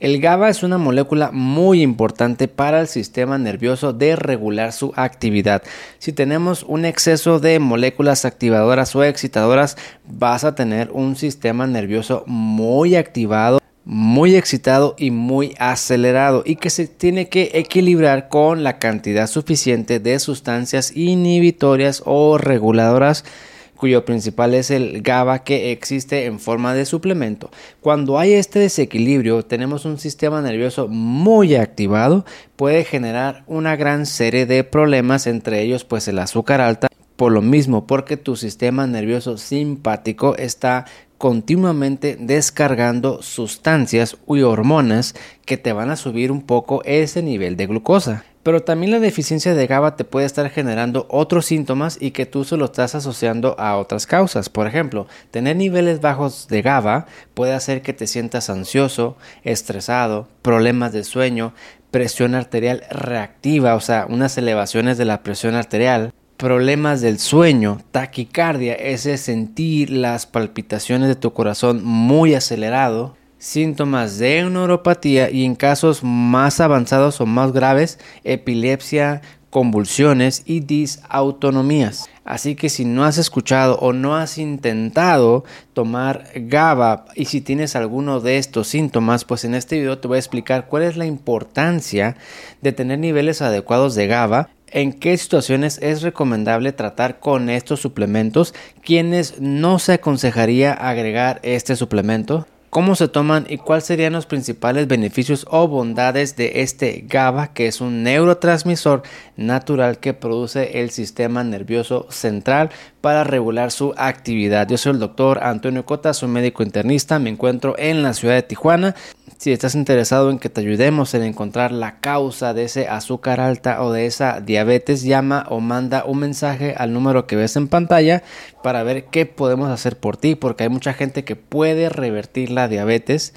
El GABA es una molécula muy importante para el sistema nervioso de regular su actividad. Si tenemos un exceso de moléculas activadoras o excitadoras, vas a tener un sistema nervioso muy activado muy excitado y muy acelerado y que se tiene que equilibrar con la cantidad suficiente de sustancias inhibitorias o reguladoras cuyo principal es el GABA que existe en forma de suplemento. Cuando hay este desequilibrio, tenemos un sistema nervioso muy activado, puede generar una gran serie de problemas, entre ellos pues el azúcar alta, por lo mismo, porque tu sistema nervioso simpático está continuamente descargando sustancias y hormonas que te van a subir un poco ese nivel de glucosa. Pero también la deficiencia de GABA te puede estar generando otros síntomas y que tú se lo estás asociando a otras causas. Por ejemplo, tener niveles bajos de GABA puede hacer que te sientas ansioso, estresado, problemas de sueño, presión arterial reactiva, o sea, unas elevaciones de la presión arterial, problemas del sueño, taquicardia, ese sentir las palpitaciones de tu corazón muy acelerado, síntomas de neuropatía y en casos más avanzados o más graves, epilepsia, convulsiones y disautonomías. Así que si no has escuchado o no has intentado tomar GABA y si tienes alguno de estos síntomas, pues en este video te voy a explicar cuál es la importancia de tener niveles adecuados de GABA en qué situaciones es recomendable tratar con estos suplementos, quienes no se aconsejaría agregar este suplemento, cómo se toman y cuáles serían los principales beneficios o bondades de este GABA, que es un neurotransmisor natural que produce el sistema nervioso central para regular su actividad. Yo soy el doctor Antonio Cota, soy médico internista, me encuentro en la ciudad de Tijuana. Si estás interesado en que te ayudemos en encontrar la causa de ese azúcar alta o de esa diabetes, llama o manda un mensaje al número que ves en pantalla para ver qué podemos hacer por ti, porque hay mucha gente que puede revertir la diabetes,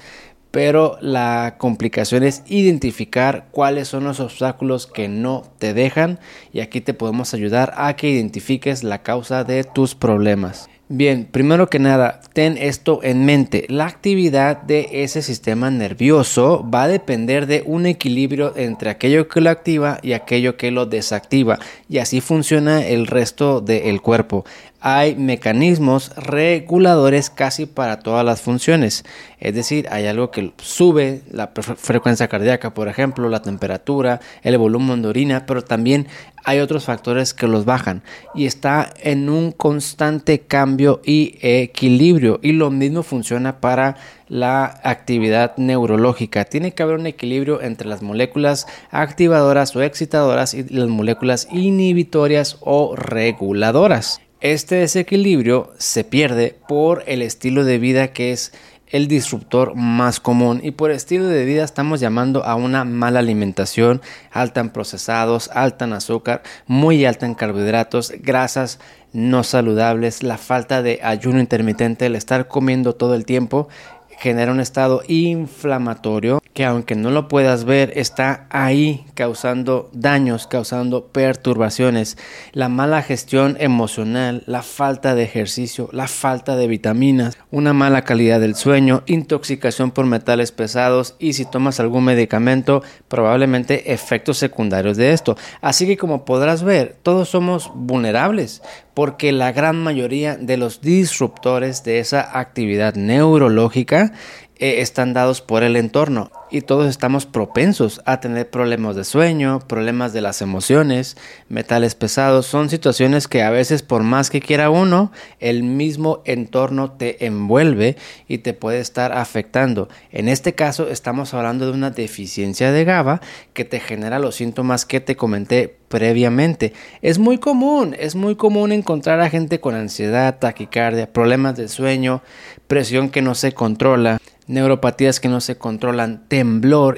pero la complicación es identificar cuáles son los obstáculos que no te dejan y aquí te podemos ayudar a que identifiques la causa de tus problemas. Bien, primero que nada, ten esto en mente. La actividad de ese sistema nervioso va a depender de un equilibrio entre aquello que lo activa y aquello que lo desactiva. Y así funciona el resto del cuerpo hay mecanismos reguladores casi para todas las funciones. Es decir, hay algo que sube la frecuencia cardíaca, por ejemplo, la temperatura, el volumen de orina, pero también hay otros factores que los bajan y está en un constante cambio y equilibrio. Y lo mismo funciona para la actividad neurológica. Tiene que haber un equilibrio entre las moléculas activadoras o excitadoras y las moléculas inhibitorias o reguladoras. Este desequilibrio se pierde por el estilo de vida que es el disruptor más común. Y por estilo de vida estamos llamando a una mala alimentación, alta en procesados, alta en azúcar, muy alta en carbohidratos, grasas no saludables, la falta de ayuno intermitente, el estar comiendo todo el tiempo genera un estado inflamatorio que aunque no lo puedas ver está ahí causando daños, causando perturbaciones, la mala gestión emocional, la falta de ejercicio, la falta de vitaminas, una mala calidad del sueño, intoxicación por metales pesados y si tomas algún medicamento probablemente efectos secundarios de esto. Así que como podrás ver, todos somos vulnerables porque la gran mayoría de los disruptores de esa actividad neurológica eh, están dados por el entorno y todos estamos propensos a tener problemas de sueño, problemas de las emociones, metales pesados. Son situaciones que a veces por más que quiera uno, el mismo entorno te envuelve y te puede estar afectando. En este caso estamos hablando de una deficiencia de GABA que te genera los síntomas que te comenté previamente. Es muy común, es muy común encontrar a gente con ansiedad, taquicardia, problemas de sueño, presión que no se controla neuropatías que no se controlan,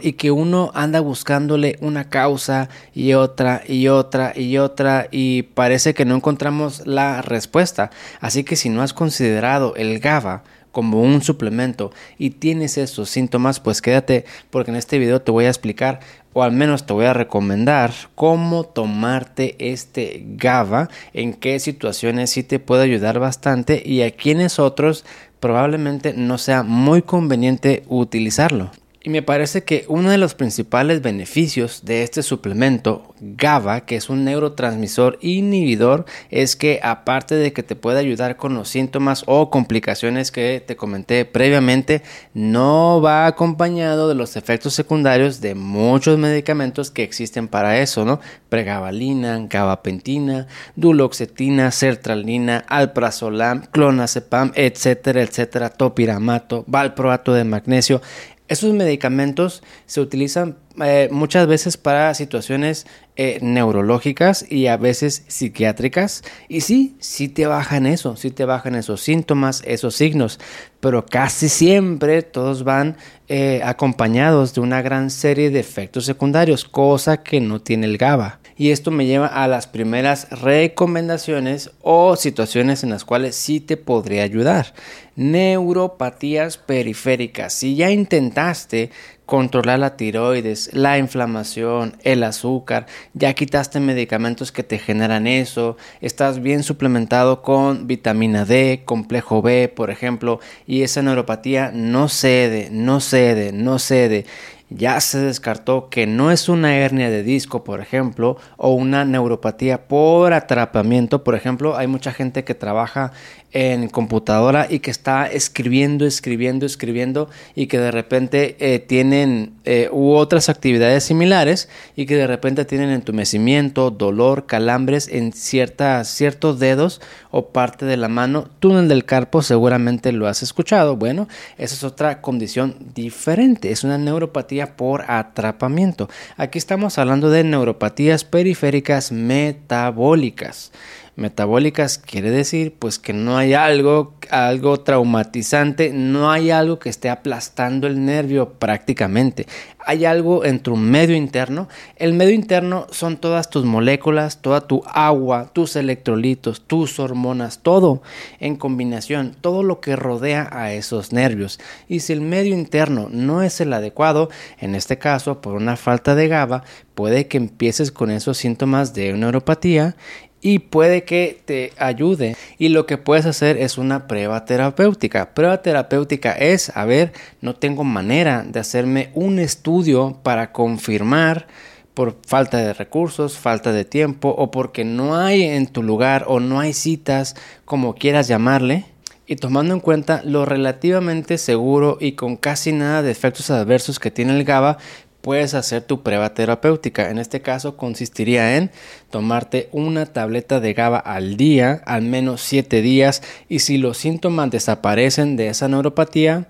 y que uno anda buscándole una causa y otra y otra y otra y parece que no encontramos la respuesta. Así que si no has considerado el GABA como un suplemento y tienes esos síntomas, pues quédate porque en este video te voy a explicar o al menos te voy a recomendar cómo tomarte este GABA, en qué situaciones sí te puede ayudar bastante y a quienes otros probablemente no sea muy conveniente utilizarlo. Y me parece que uno de los principales beneficios de este suplemento GABA, que es un neurotransmisor inhibidor, es que aparte de que te puede ayudar con los síntomas o complicaciones que te comenté previamente, no va acompañado de los efectos secundarios de muchos medicamentos que existen para eso, ¿no? Pregabalina, gabapentina, duloxetina, sertralina, alprazolam, clonazepam, etcétera, etcétera, topiramato, valproato de magnesio. Esos medicamentos se utilizan eh, muchas veces para situaciones eh, neurológicas y a veces psiquiátricas. Y sí, sí te bajan eso, sí te bajan esos síntomas, esos signos, pero casi siempre todos van eh, acompañados de una gran serie de efectos secundarios, cosa que no tiene el GABA. Y esto me lleva a las primeras recomendaciones o situaciones en las cuales sí te podría ayudar. Neuropatías periféricas. Si ya intentaste controlar la tiroides, la inflamación, el azúcar, ya quitaste medicamentos que te generan eso, estás bien suplementado con vitamina D, complejo B, por ejemplo, y esa neuropatía no cede, no cede, no cede ya se descartó que no es una hernia de disco, por ejemplo, o una neuropatía por atrapamiento. Por ejemplo, hay mucha gente que trabaja en computadora y que está escribiendo, escribiendo, escribiendo y que de repente eh, tienen eh, u otras actividades similares y que de repente tienen entumecimiento, dolor, calambres en ciertas, ciertos dedos o parte de la mano, túnel del carpo, seguramente lo has escuchado. Bueno, esa es otra condición diferente, es una neuropatía por atrapamiento. Aquí estamos hablando de neuropatías periféricas metabólicas metabólicas quiere decir pues que no hay algo, algo traumatizante, no hay algo que esté aplastando el nervio prácticamente. Hay algo en tu medio interno. El medio interno son todas tus moléculas, toda tu agua, tus electrolitos, tus hormonas, todo en combinación, todo lo que rodea a esos nervios. Y si el medio interno no es el adecuado, en este caso por una falta de GABA, puede que empieces con esos síntomas de neuropatía y puede que te ayude. Y lo que puedes hacer es una prueba terapéutica. Prueba terapéutica es, a ver, no tengo manera de hacerme un estudio para confirmar por falta de recursos, falta de tiempo o porque no hay en tu lugar o no hay citas, como quieras llamarle. Y tomando en cuenta lo relativamente seguro y con casi nada de efectos adversos que tiene el GABA, puedes hacer tu prueba terapéutica. En este caso consistiría en tomarte una tableta de GABA al día, al menos 7 días, y si los síntomas desaparecen de esa neuropatía,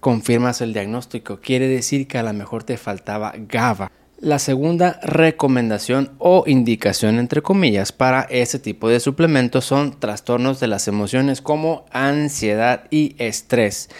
confirmas el diagnóstico. Quiere decir que a lo mejor te faltaba GABA. La segunda recomendación o indicación entre comillas para ese tipo de suplementos son trastornos de las emociones como ansiedad y estrés.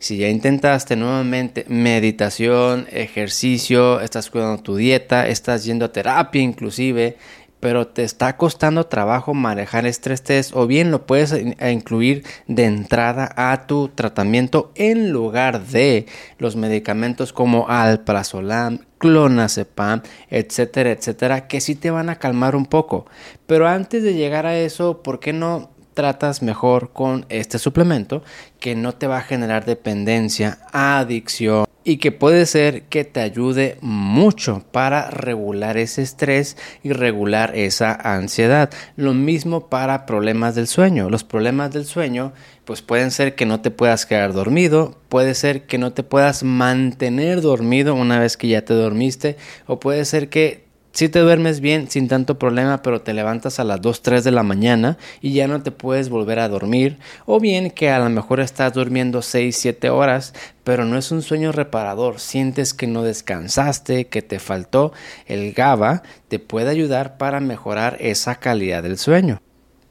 Si ya intentaste nuevamente meditación, ejercicio, estás cuidando tu dieta, estás yendo a terapia inclusive, pero te está costando trabajo manejar estrés test o bien lo puedes incluir de entrada a tu tratamiento en lugar de los medicamentos como alprazolam, clonazepam, etcétera, etcétera, que sí te van a calmar un poco. Pero antes de llegar a eso, ¿por qué no tratas mejor con este suplemento que no te va a generar dependencia, adicción y que puede ser que te ayude mucho para regular ese estrés y regular esa ansiedad. Lo mismo para problemas del sueño. Los problemas del sueño pues pueden ser que no te puedas quedar dormido, puede ser que no te puedas mantener dormido una vez que ya te dormiste o puede ser que si te duermes bien sin tanto problema, pero te levantas a las 2, 3 de la mañana y ya no te puedes volver a dormir, o bien que a lo mejor estás durmiendo 6, 7 horas, pero no es un sueño reparador, sientes que no descansaste, que te faltó, el GABA te puede ayudar para mejorar esa calidad del sueño.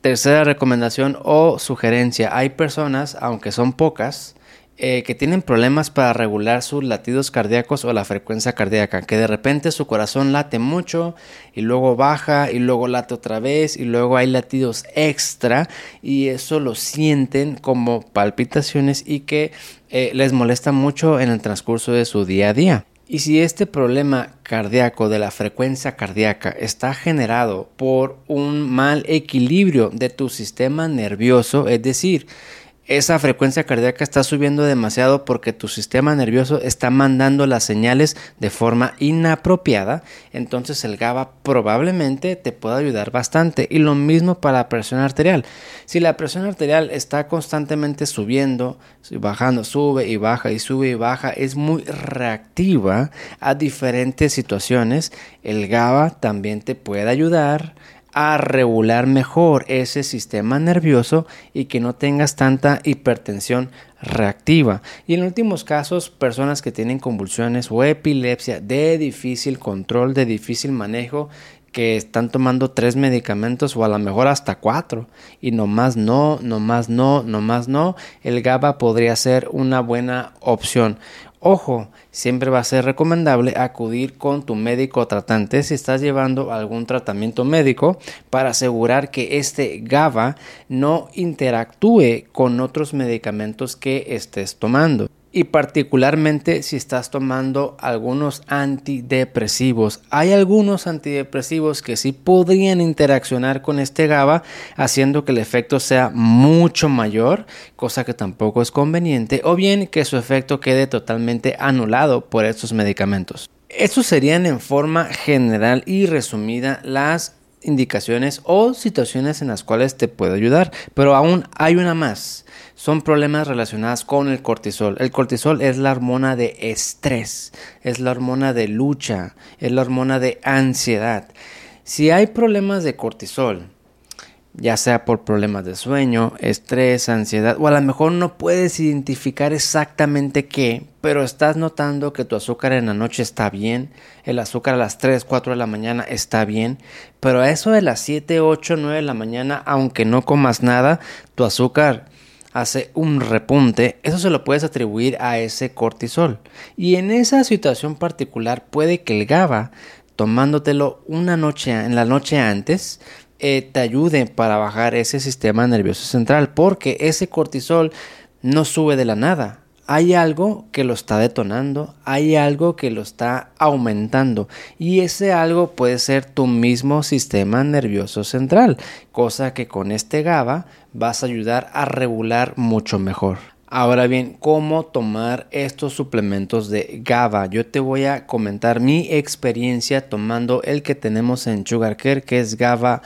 Tercera recomendación o sugerencia, hay personas, aunque son pocas, eh, que tienen problemas para regular sus latidos cardíacos o la frecuencia cardíaca, que de repente su corazón late mucho y luego baja y luego late otra vez y luego hay latidos extra y eso lo sienten como palpitaciones y que eh, les molesta mucho en el transcurso de su día a día. Y si este problema cardíaco de la frecuencia cardíaca está generado por un mal equilibrio de tu sistema nervioso, es decir, esa frecuencia cardíaca está subiendo demasiado porque tu sistema nervioso está mandando las señales de forma inapropiada, entonces el GABA probablemente te pueda ayudar bastante. Y lo mismo para la presión arterial. Si la presión arterial está constantemente subiendo, bajando, sube y baja y sube y baja, es muy reactiva a diferentes situaciones, el GABA también te puede ayudar a regular mejor ese sistema nervioso y que no tengas tanta hipertensión reactiva. Y en últimos casos, personas que tienen convulsiones o epilepsia de difícil control, de difícil manejo, que están tomando tres medicamentos o a lo mejor hasta cuatro y nomás no, nomás no, nomás no, el GABA podría ser una buena opción. Ojo, siempre va a ser recomendable acudir con tu médico tratante si estás llevando algún tratamiento médico para asegurar que este GABA no interactúe con otros medicamentos que estés tomando y particularmente si estás tomando algunos antidepresivos. Hay algunos antidepresivos que sí podrían interaccionar con este GABA haciendo que el efecto sea mucho mayor, cosa que tampoco es conveniente, o bien que su efecto quede totalmente anulado por estos medicamentos. Estos serían en forma general y resumida las indicaciones o situaciones en las cuales te puedo ayudar, pero aún hay una más son problemas relacionados con el cortisol. El cortisol es la hormona de estrés, es la hormona de lucha, es la hormona de ansiedad. Si hay problemas de cortisol, ya sea por problemas de sueño, estrés, ansiedad, o a lo mejor no puedes identificar exactamente qué, pero estás notando que tu azúcar en la noche está bien, el azúcar a las 3, 4 de la mañana está bien, pero a eso de las 7, 8, 9 de la mañana, aunque no comas nada, tu azúcar hace un repunte, eso se lo puedes atribuir a ese cortisol. Y en esa situación particular puede que el GABA, tomándotelo una noche en la noche antes, eh, te ayude para bajar ese sistema nervioso central, porque ese cortisol no sube de la nada hay algo que lo está detonando, hay algo que lo está aumentando y ese algo puede ser tu mismo sistema nervioso central, cosa que con este GABA vas a ayudar a regular mucho mejor. Ahora bien, ¿cómo tomar estos suplementos de GABA? Yo te voy a comentar mi experiencia tomando el que tenemos en Sugar Care, que es GABA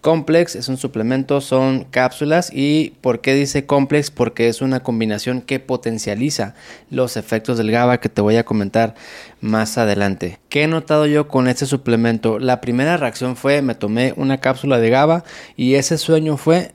Complex es un suplemento, son cápsulas y ¿por qué dice complex? Porque es una combinación que potencializa los efectos del GABA que te voy a comentar más adelante. ¿Qué he notado yo con este suplemento? La primera reacción fue me tomé una cápsula de GABA y ese sueño fue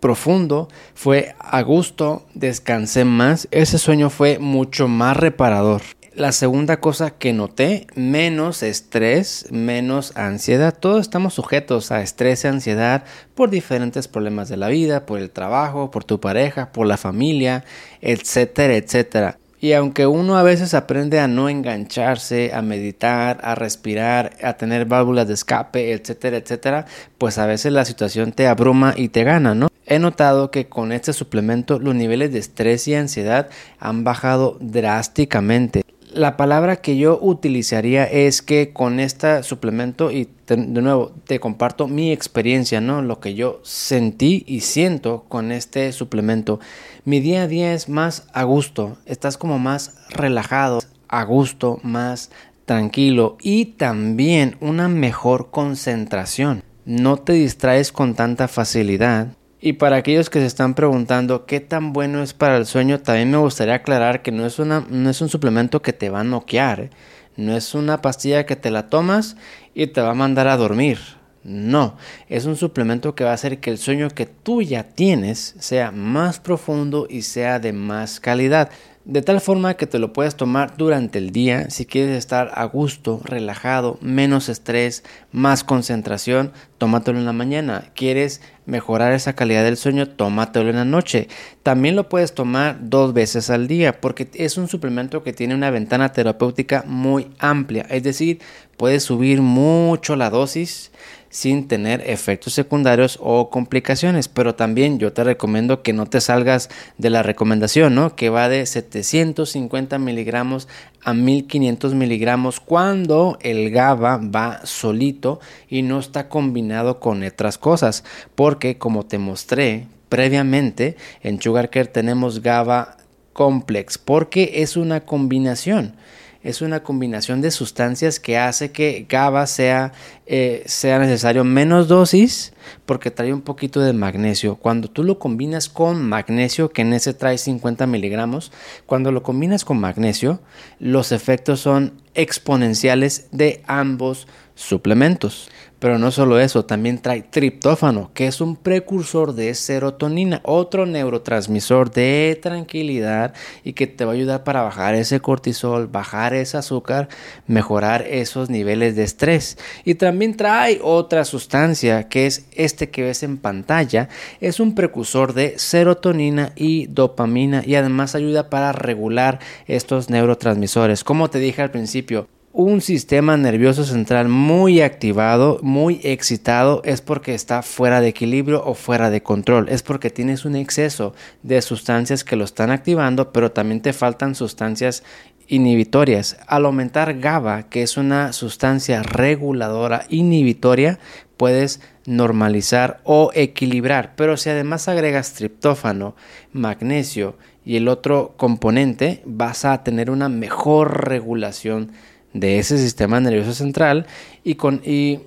profundo, fue a gusto, descansé más, ese sueño fue mucho más reparador. La segunda cosa que noté, menos estrés, menos ansiedad. Todos estamos sujetos a estrés y ansiedad por diferentes problemas de la vida, por el trabajo, por tu pareja, por la familia, etcétera, etcétera. Y aunque uno a veces aprende a no engancharse, a meditar, a respirar, a tener válvulas de escape, etcétera, etcétera, pues a veces la situación te abruma y te gana, ¿no? He notado que con este suplemento los niveles de estrés y ansiedad han bajado drásticamente la palabra que yo utilizaría es que con este suplemento, y de nuevo te comparto mi experiencia, ¿no? Lo que yo sentí y siento con este suplemento. Mi día a día es más a gusto, estás como más relajado, a gusto, más tranquilo y también una mejor concentración. No te distraes con tanta facilidad y para aquellos que se están preguntando qué tan bueno es para el sueño, también me gustaría aclarar que no es, una, no es un suplemento que te va a noquear, ¿eh? no es una pastilla que te la tomas y te va a mandar a dormir. No, es un suplemento que va a hacer que el sueño que tú ya tienes sea más profundo y sea de más calidad. De tal forma que te lo puedes tomar durante el día si quieres estar a gusto, relajado, menos estrés, más concentración, tómatelo en la mañana. ¿Quieres mejorar esa calidad del sueño? Tómatelo en la noche. También lo puedes tomar dos veces al día porque es un suplemento que tiene una ventana terapéutica muy amplia. Es decir, puedes subir mucho la dosis sin tener efectos secundarios o complicaciones. Pero también yo te recomiendo que no te salgas de la recomendación, ¿no? Que va de 750 miligramos a 1500 miligramos cuando el GABA va solito y no está combinado con otras cosas. Porque como te mostré, previamente, en Sugar Care tenemos GABA Complex porque es una combinación es una combinación de sustancias que hace que GABA sea, eh, sea necesario menos dosis porque trae un poquito de magnesio. Cuando tú lo combinas con magnesio, que en ese trae 50 miligramos, cuando lo combinas con magnesio, los efectos son exponenciales de ambos suplementos. Pero no solo eso, también trae triptófano, que es un precursor de serotonina, otro neurotransmisor de tranquilidad y que te va a ayudar para bajar ese cortisol, bajar ese azúcar, mejorar esos niveles de estrés. Y también trae otra sustancia que es este que ves en pantalla, es un precursor de serotonina y dopamina y además ayuda para regular estos neurotransmisores. Como te dije al principio, un sistema nervioso central muy activado, muy excitado, es porque está fuera de equilibrio o fuera de control. Es porque tienes un exceso de sustancias que lo están activando, pero también te faltan sustancias inhibitorias. Al aumentar GABA, que es una sustancia reguladora inhibitoria, puedes normalizar o equilibrar. Pero si además agregas triptófano, magnesio y el otro componente, vas a tener una mejor regulación de ese sistema nervioso central y, con, y,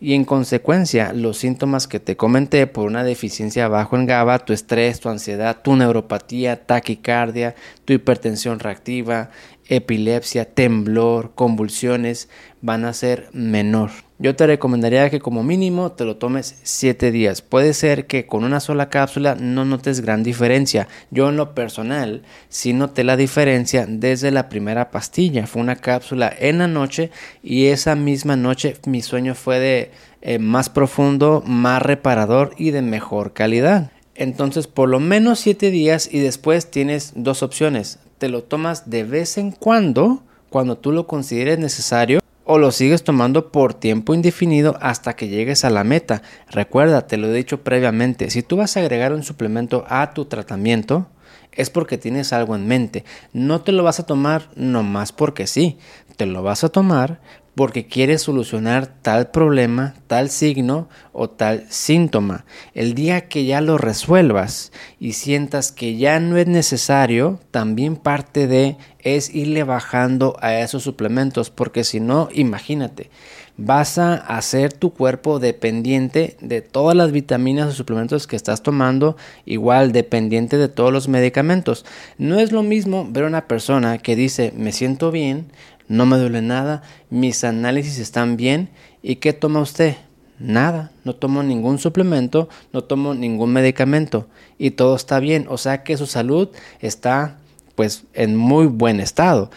y, en consecuencia los síntomas que te comenté por una deficiencia bajo en GABA, tu estrés, tu ansiedad, tu neuropatía, taquicardia, tu hipertensión reactiva, epilepsia, temblor, convulsiones van a ser menor. Yo te recomendaría que como mínimo te lo tomes 7 días. Puede ser que con una sola cápsula no notes gran diferencia. Yo en lo personal sí noté la diferencia desde la primera pastilla. Fue una cápsula en la noche y esa misma noche mi sueño fue de eh, más profundo, más reparador y de mejor calidad. Entonces por lo menos 7 días y después tienes dos opciones. Te lo tomas de vez en cuando, cuando tú lo consideres necesario o lo sigues tomando por tiempo indefinido hasta que llegues a la meta. Recuerda, te lo he dicho previamente, si tú vas a agregar un suplemento a tu tratamiento, es porque tienes algo en mente. No te lo vas a tomar nomás porque sí, te lo vas a tomar porque quieres solucionar tal problema, tal signo o tal síntoma. El día que ya lo resuelvas y sientas que ya no es necesario, también parte de es irle bajando a esos suplementos, porque si no, imagínate, vas a hacer tu cuerpo dependiente de todas las vitaminas o suplementos que estás tomando, igual dependiente de todos los medicamentos. No es lo mismo ver a una persona que dice me siento bien, no me duele nada, mis análisis están bien. ¿Y qué toma usted? Nada, no tomo ningún suplemento, no tomo ningún medicamento y todo está bien, o sea que su salud está pues en muy buen estado.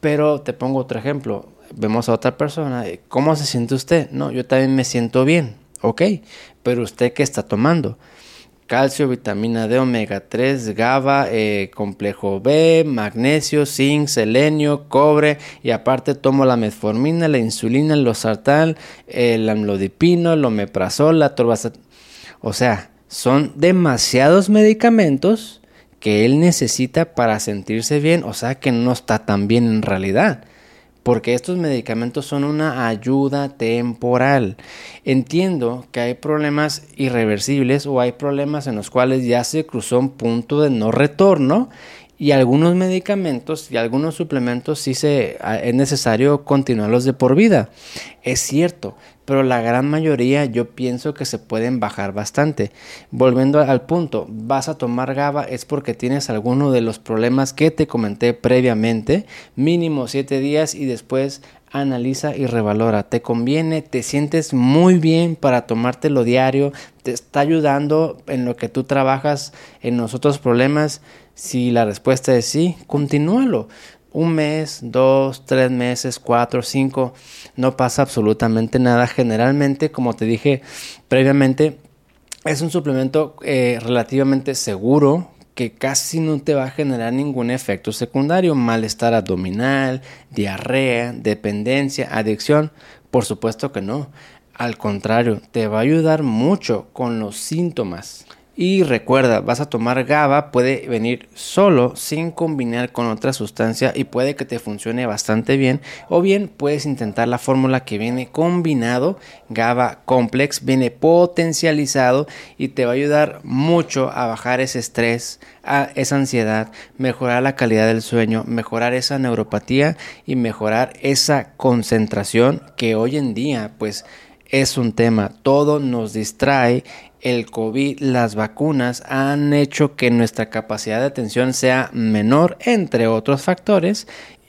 Pero te pongo otro ejemplo, vemos a otra persona, ¿cómo se siente usted? No, yo también me siento bien, ok, pero usted qué está tomando? Calcio, vitamina D, omega 3, GABA, eh, complejo B, magnesio, zinc, selenio, cobre y aparte tomo la metformina, la insulina, el losartán, el amlodipino, el omeprazol, la torbazat... O sea, son demasiados medicamentos que él necesita para sentirse bien, o sea que no está tan bien en realidad porque estos medicamentos son una ayuda temporal. Entiendo que hay problemas irreversibles o hay problemas en los cuales ya se cruzó un punto de no retorno y algunos medicamentos y algunos suplementos sí se, es necesario continuarlos de por vida. Es cierto, pero la gran mayoría yo pienso que se pueden bajar bastante. Volviendo al punto, vas a tomar GABA es porque tienes alguno de los problemas que te comenté previamente, mínimo 7 días y después analiza y revalora. Te conviene, te sientes muy bien para tomártelo diario, te está ayudando en lo que tú trabajas en los otros problemas si la respuesta es sí, continúalo. Un mes, dos, tres meses, cuatro, cinco, no pasa absolutamente nada. Generalmente, como te dije previamente, es un suplemento eh, relativamente seguro que casi no te va a generar ningún efecto secundario, malestar abdominal, diarrea, dependencia, adicción. Por supuesto que no. Al contrario, te va a ayudar mucho con los síntomas. Y recuerda, vas a tomar GABA, puede venir solo sin combinar con otra sustancia y puede que te funcione bastante bien. O bien puedes intentar la fórmula que viene combinado, GABA Complex, viene potencializado y te va a ayudar mucho a bajar ese estrés, a esa ansiedad, mejorar la calidad del sueño, mejorar esa neuropatía y mejorar esa concentración que hoy en día pues es un tema, todo nos distrae el COVID, las vacunas han hecho que nuestra capacidad de atención sea menor, entre otros factores,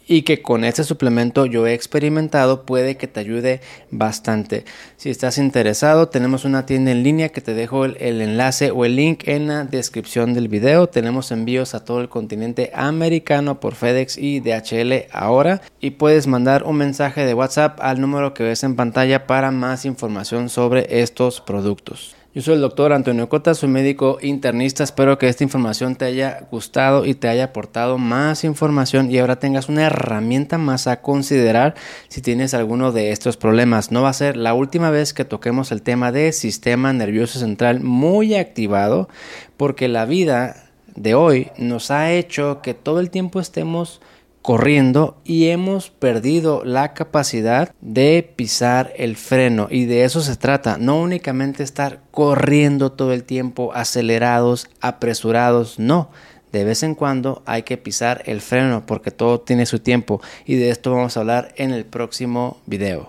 y que con este suplemento yo he experimentado puede que te ayude bastante. Si estás interesado, tenemos una tienda en línea que te dejo el, enlace o el link en la descripción del video. Tenemos envíos a todo el continente americano por FedEx y DHL ahora y puedes mandar un mensaje de WhatsApp al número que ves en pantalla para más información sobre estos productos. Yo soy el doctor Antonio Cota, soy médico internista. Espero que esta información te haya gustado y te haya aportado más información y ahora tengas una herramienta más a considerar si tienes alguno de estos problemas. No va a ser la última vez que toquemos el tema de sistema nervioso central muy activado porque la vida de hoy nos ha hecho que todo el tiempo estemos corriendo y hemos perdido la capacidad de pisar el freno y de eso se trata, no únicamente estar corriendo todo el tiempo acelerados, apresurados, no. De vez en cuando hay que pisar el freno porque todo tiene su tiempo y de esto vamos a hablar en el próximo video.